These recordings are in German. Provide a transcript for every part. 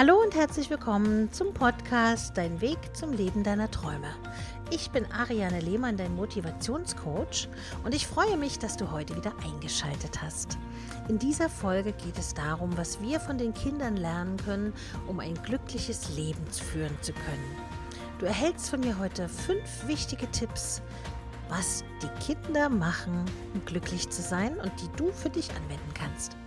Hallo und herzlich willkommen zum Podcast Dein Weg zum Leben deiner Träume. Ich bin Ariane Lehmann, dein Motivationscoach und ich freue mich, dass du heute wieder eingeschaltet hast. In dieser Folge geht es darum, was wir von den Kindern lernen können, um ein glückliches Leben führen zu können. Du erhältst von mir heute fünf wichtige Tipps, was die Kinder machen, um glücklich zu sein und die du für dich anwenden kannst.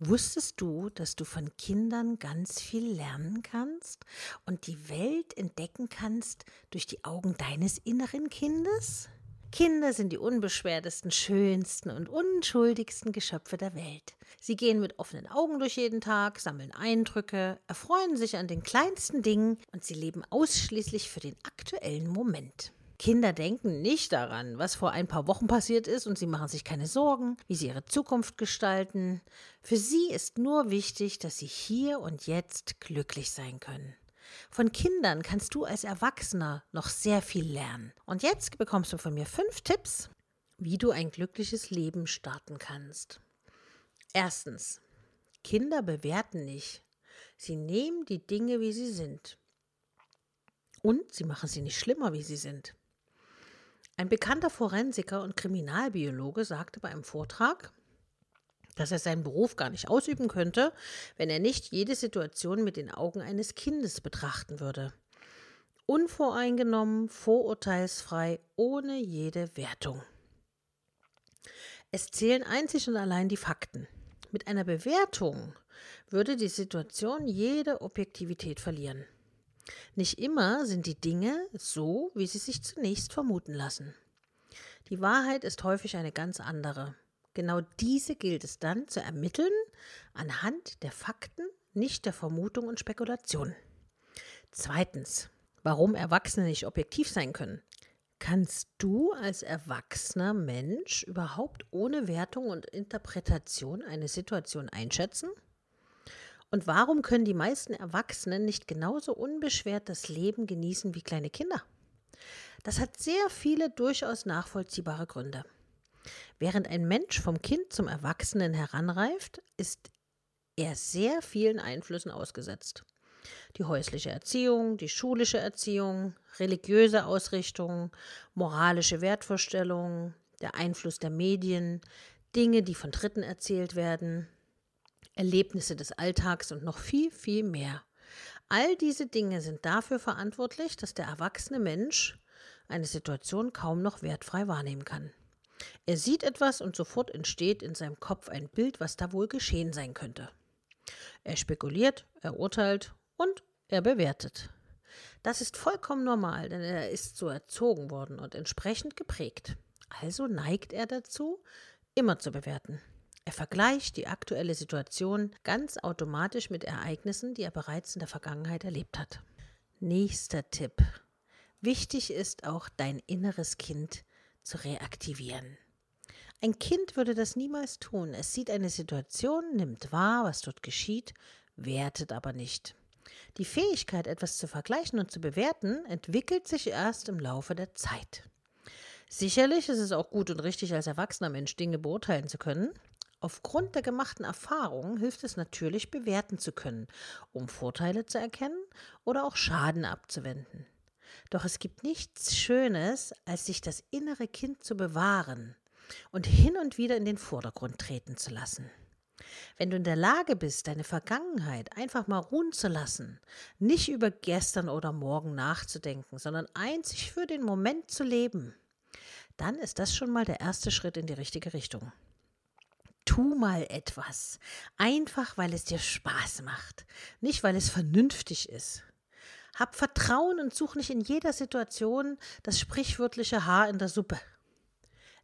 Wusstest du, dass du von Kindern ganz viel lernen kannst und die Welt entdecken kannst durch die Augen deines inneren Kindes? Kinder sind die unbeschwertesten, schönsten und unschuldigsten Geschöpfe der Welt. Sie gehen mit offenen Augen durch jeden Tag, sammeln Eindrücke, erfreuen sich an den kleinsten Dingen und sie leben ausschließlich für den aktuellen Moment. Kinder denken nicht daran, was vor ein paar Wochen passiert ist und sie machen sich keine Sorgen, wie sie ihre Zukunft gestalten. Für sie ist nur wichtig, dass sie hier und jetzt glücklich sein können. Von Kindern kannst du als Erwachsener noch sehr viel lernen. Und jetzt bekommst du von mir fünf Tipps, wie du ein glückliches Leben starten kannst. Erstens, Kinder bewerten nicht. Sie nehmen die Dinge, wie sie sind. Und sie machen sie nicht schlimmer, wie sie sind. Ein bekannter Forensiker und Kriminalbiologe sagte bei einem Vortrag, dass er seinen Beruf gar nicht ausüben könnte, wenn er nicht jede Situation mit den Augen eines Kindes betrachten würde. Unvoreingenommen, vorurteilsfrei, ohne jede Wertung. Es zählen einzig und allein die Fakten. Mit einer Bewertung würde die Situation jede Objektivität verlieren. Nicht immer sind die Dinge so, wie sie sich zunächst vermuten lassen. Die Wahrheit ist häufig eine ganz andere. Genau diese gilt es dann zu ermitteln anhand der Fakten, nicht der Vermutung und Spekulation. Zweitens, warum Erwachsene nicht objektiv sein können. Kannst du als erwachsener Mensch überhaupt ohne Wertung und Interpretation eine Situation einschätzen? Und warum können die meisten Erwachsenen nicht genauso unbeschwert das Leben genießen wie kleine Kinder? Das hat sehr viele durchaus nachvollziehbare Gründe. Während ein Mensch vom Kind zum Erwachsenen heranreift, ist er sehr vielen Einflüssen ausgesetzt. Die häusliche Erziehung, die schulische Erziehung, religiöse Ausrichtung, moralische Wertvorstellungen, der Einfluss der Medien, Dinge, die von Dritten erzählt werden, Erlebnisse des Alltags und noch viel, viel mehr. All diese Dinge sind dafür verantwortlich, dass der erwachsene Mensch eine Situation kaum noch wertfrei wahrnehmen kann. Er sieht etwas und sofort entsteht in seinem Kopf ein Bild, was da wohl geschehen sein könnte. Er spekuliert, er urteilt und er bewertet. Das ist vollkommen normal, denn er ist so erzogen worden und entsprechend geprägt. Also neigt er dazu, immer zu bewerten. Er vergleicht die aktuelle Situation ganz automatisch mit Ereignissen, die er bereits in der Vergangenheit erlebt hat. Nächster Tipp. Wichtig ist auch dein inneres Kind zu reaktivieren. Ein Kind würde das niemals tun. Es sieht eine Situation, nimmt wahr, was dort geschieht, wertet aber nicht. Die Fähigkeit, etwas zu vergleichen und zu bewerten, entwickelt sich erst im Laufe der Zeit. Sicherlich ist es auch gut und richtig, als erwachsener Mensch Dinge beurteilen zu können, Aufgrund der gemachten Erfahrungen hilft es natürlich, bewerten zu können, um Vorteile zu erkennen oder auch Schaden abzuwenden. Doch es gibt nichts Schönes, als sich das innere Kind zu bewahren und hin und wieder in den Vordergrund treten zu lassen. Wenn du in der Lage bist, deine Vergangenheit einfach mal ruhen zu lassen, nicht über gestern oder morgen nachzudenken, sondern einzig für den Moment zu leben, dann ist das schon mal der erste Schritt in die richtige Richtung tu mal etwas. Einfach, weil es dir Spaß macht, nicht weil es vernünftig ist. Hab Vertrauen und such nicht in jeder Situation das sprichwörtliche Haar in der Suppe.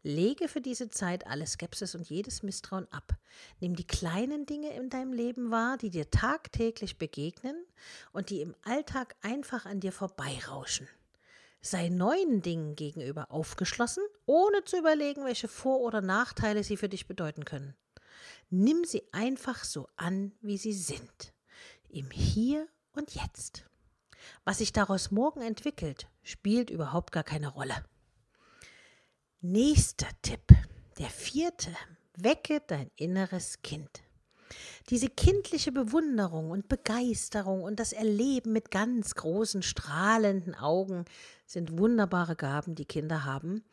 Lege für diese Zeit alle Skepsis und jedes Misstrauen ab. Nimm die kleinen Dinge in deinem Leben wahr, die dir tagtäglich begegnen und die im Alltag einfach an dir vorbeirauschen. Sei neuen Dingen gegenüber aufgeschlossen, ohne zu überlegen, welche Vor- oder Nachteile sie für dich bedeuten können. Nimm sie einfach so an, wie sie sind, im Hier und Jetzt. Was sich daraus morgen entwickelt, spielt überhaupt gar keine Rolle. Nächster Tipp, der vierte, wecke dein inneres Kind. Diese kindliche Bewunderung und Begeisterung und das Erleben mit ganz großen, strahlenden Augen sind wunderbare Gaben, die Kinder haben,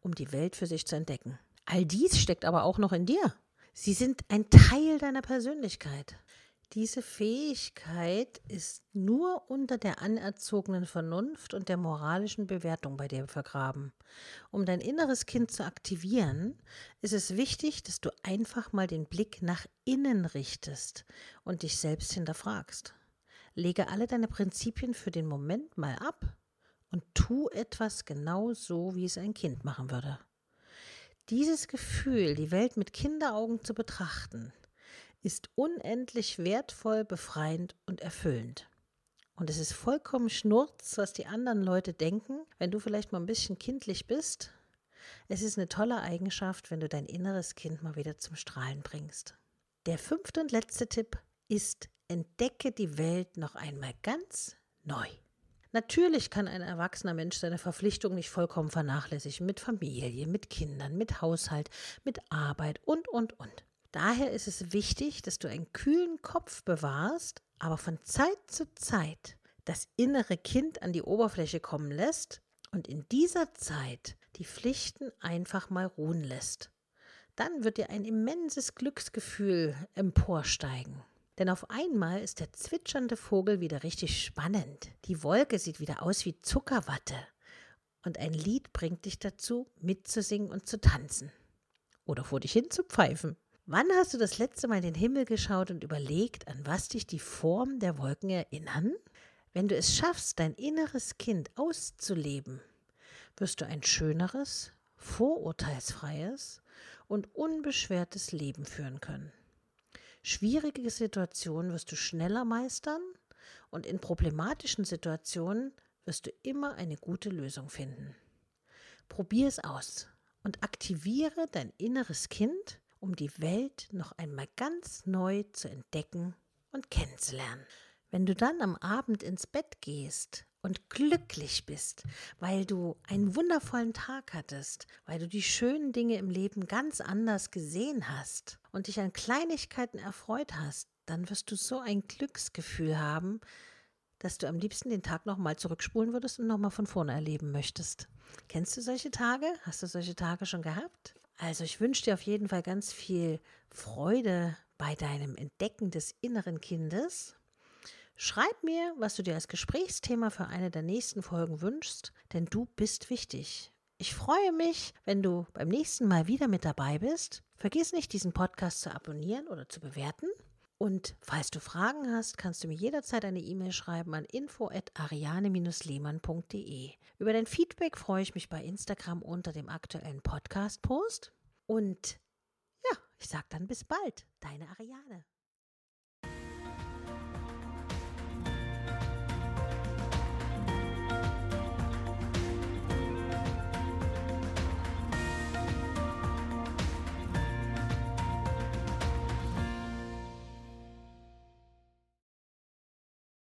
um die Welt für sich zu entdecken. All dies steckt aber auch noch in dir. Sie sind ein Teil deiner Persönlichkeit. Diese Fähigkeit ist nur unter der anerzogenen Vernunft und der moralischen Bewertung bei dir vergraben. Um dein inneres Kind zu aktivieren, ist es wichtig, dass du einfach mal den Blick nach innen richtest und dich selbst hinterfragst. Lege alle deine Prinzipien für den Moment mal ab und tu etwas genau so, wie es ein Kind machen würde. Dieses Gefühl, die Welt mit Kinderaugen zu betrachten, ist unendlich wertvoll, befreiend und erfüllend. Und es ist vollkommen schnurz, was die anderen Leute denken, wenn du vielleicht mal ein bisschen kindlich bist. Es ist eine tolle Eigenschaft, wenn du dein inneres Kind mal wieder zum Strahlen bringst. Der fünfte und letzte Tipp ist, entdecke die Welt noch einmal ganz neu. Natürlich kann ein erwachsener Mensch seine Verpflichtung nicht vollkommen vernachlässigen mit Familie, mit Kindern, mit Haushalt, mit Arbeit und, und, und. Daher ist es wichtig, dass du einen kühlen Kopf bewahrst, aber von Zeit zu Zeit das innere Kind an die Oberfläche kommen lässt und in dieser Zeit die Pflichten einfach mal ruhen lässt. Dann wird dir ein immenses Glücksgefühl emporsteigen. Denn auf einmal ist der zwitschernde Vogel wieder richtig spannend. Die Wolke sieht wieder aus wie Zuckerwatte. Und ein Lied bringt dich dazu, mitzusingen und zu tanzen. Oder vor dich hin zu pfeifen. Wann hast du das letzte Mal in den Himmel geschaut und überlegt, an was dich die Form der Wolken erinnern? Wenn du es schaffst, dein inneres Kind auszuleben, wirst du ein schöneres, vorurteilsfreies und unbeschwertes Leben führen können. Schwierige Situationen wirst du schneller meistern und in problematischen Situationen wirst du immer eine gute Lösung finden. Probier es aus und aktiviere dein inneres Kind um die Welt noch einmal ganz neu zu entdecken und kennenzulernen. Wenn du dann am Abend ins Bett gehst und glücklich bist, weil du einen wundervollen Tag hattest, weil du die schönen Dinge im Leben ganz anders gesehen hast und dich an Kleinigkeiten erfreut hast, dann wirst du so ein Glücksgefühl haben, dass du am liebsten den Tag nochmal zurückspulen würdest und nochmal von vorne erleben möchtest. Kennst du solche Tage? Hast du solche Tage schon gehabt? Also ich wünsche dir auf jeden Fall ganz viel Freude bei deinem Entdecken des inneren Kindes. Schreib mir, was du dir als Gesprächsthema für eine der nächsten Folgen wünschst, denn du bist wichtig. Ich freue mich, wenn du beim nächsten Mal wieder mit dabei bist. Vergiss nicht, diesen Podcast zu abonnieren oder zu bewerten. Und falls du Fragen hast, kannst du mir jederzeit eine E-Mail schreiben an info@ariane-lehmann.de. Über dein Feedback freue ich mich bei Instagram unter dem aktuellen Podcast-Post. Und ja, ich sage dann bis bald, deine Ariane.